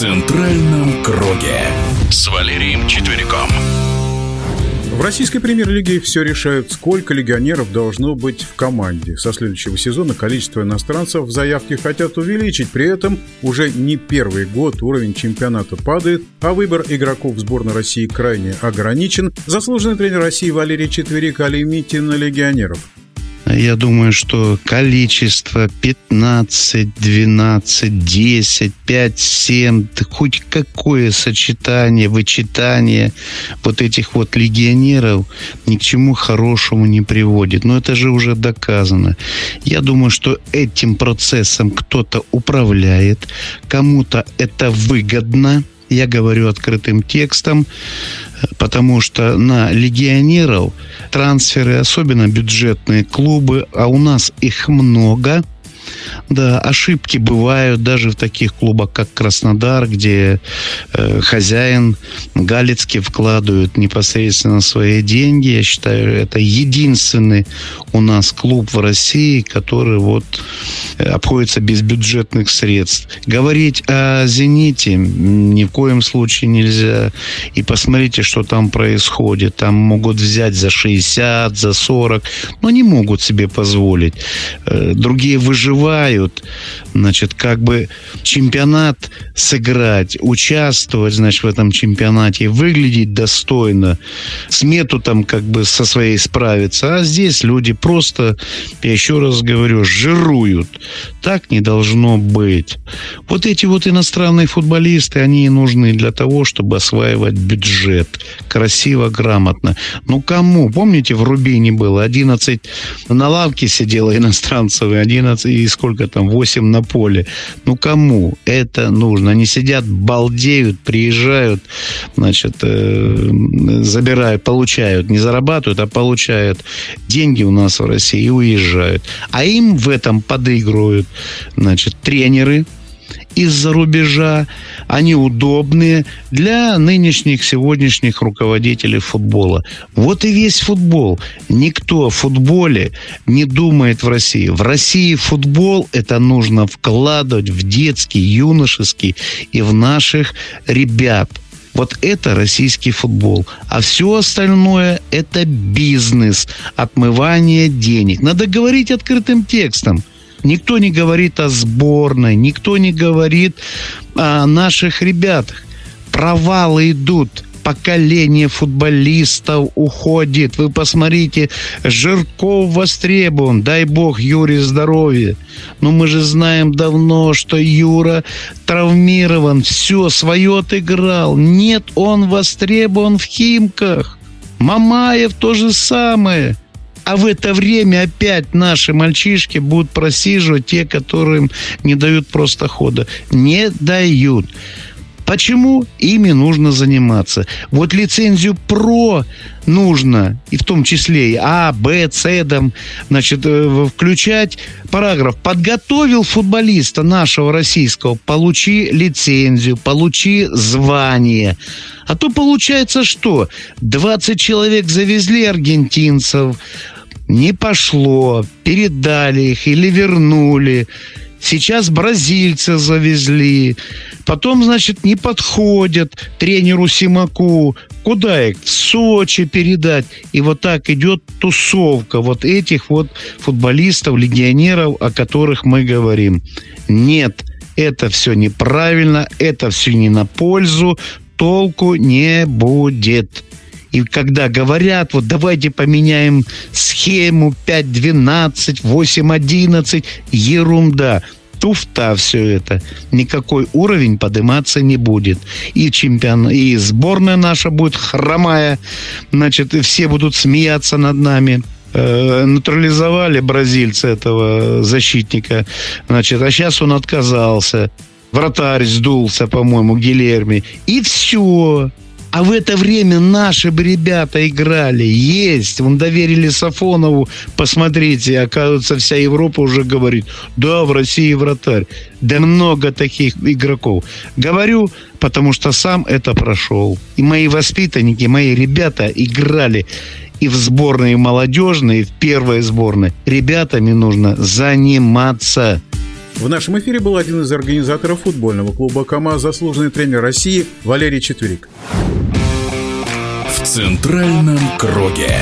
центральном круге» с Валерием Четвериком. В российской премьер-лиге все решают, сколько легионеров должно быть в команде. Со следующего сезона количество иностранцев в заявке хотят увеличить. При этом уже не первый год уровень чемпионата падает, а выбор игроков сборной России крайне ограничен. Заслуженный тренер России Валерий Четверик лимите на легионеров. Я думаю, что количество 15, 12, 10, 5, 7, хоть какое сочетание, вычитание вот этих вот легионеров ни к чему хорошему не приводит. Но это же уже доказано. Я думаю, что этим процессом кто-то управляет, кому-то это выгодно. Я говорю открытым текстом потому что на легионеров трансферы, особенно бюджетные клубы, а у нас их много – да, ошибки бывают даже в таких клубах, как Краснодар, где э, хозяин Галицкий вкладывает непосредственно свои деньги. Я считаю, это единственный у нас клуб в России, который вот э, обходится без бюджетных средств. Говорить о «Зените» ни в коем случае нельзя. И посмотрите, что там происходит. Там могут взять за 60, за 40, но не могут себе позволить. Э, другие выживают желают, значит, как бы чемпионат сыграть, участвовать, значит, в этом чемпионате, выглядеть достойно, смету там как бы со своей справиться. А здесь люди просто, я еще раз говорю, жируют. Так не должно быть. Вот эти вот иностранные футболисты, они нужны для того, чтобы осваивать бюджет. Красиво, грамотно. Ну, кому? Помните, в Рубине было 11 на лавке сидело иностранцев, и 11, и сколько там, 8 на поле. Ну, кому это нужно? Они сидят, балдеют, приезжают, значит, э, забирают, получают, не зарабатывают, а получают деньги у нас в России и уезжают. А им в этом подыгрывают, значит, тренеры, из-за рубежа, они удобные для нынешних, сегодняшних руководителей футбола. Вот и весь футбол. Никто о футболе не думает в России. В России футбол это нужно вкладывать в детский, юношеский и в наших ребят. Вот это российский футбол. А все остальное – это бизнес, отмывание денег. Надо говорить открытым текстом. Никто не говорит о сборной, никто не говорит о наших ребятах. Провалы идут поколение футболистов уходит. Вы посмотрите, Жирков востребован, дай бог Юре здоровья. Но мы же знаем давно, что Юра травмирован, все, свое отыграл. Нет, он востребован в Химках. Мамаев то же самое. А в это время опять наши мальчишки будут просиживать те, которым не дают просто хода. Не дают. Почему ими нужно заниматься? Вот лицензию ПРО нужно, и в том числе и А, Б, С, там, значит, э, включать параграф. Подготовил футболиста нашего российского, получи лицензию, получи звание. А то получается что? 20 человек завезли аргентинцев, не пошло, передали их или вернули. Сейчас бразильца завезли. Потом, значит, не подходят тренеру Симаку. Куда их? В Сочи передать. И вот так идет тусовка вот этих вот футболистов, легионеров, о которых мы говорим. Нет, это все неправильно, это все не на пользу, толку не будет. И когда говорят, вот давайте поменяем схему 5-12, 8-11, ерунда туфта все это. Никакой уровень подниматься не будет. И чемпион, и сборная наша будет хромая. Значит, все будут смеяться над нами э, натурализовали бразильца этого защитника, значит, а сейчас он отказался. Вратарь сдулся, по-моему, Гилерми. И все. А в это время наши бы ребята играли. Есть. Вон доверили Сафонову. Посмотрите, оказывается, вся Европа уже говорит, да, в России вратарь. Да много таких игроков. Говорю, потому что сам это прошел. И мои воспитанники, мои ребята играли и в сборной, и в молодежной, и в первой сборной. Ребятами нужно заниматься. В нашем эфире был один из организаторов футбольного клуба КамАЗ, заслуженный тренер России Валерий Четверик. Центральном круге.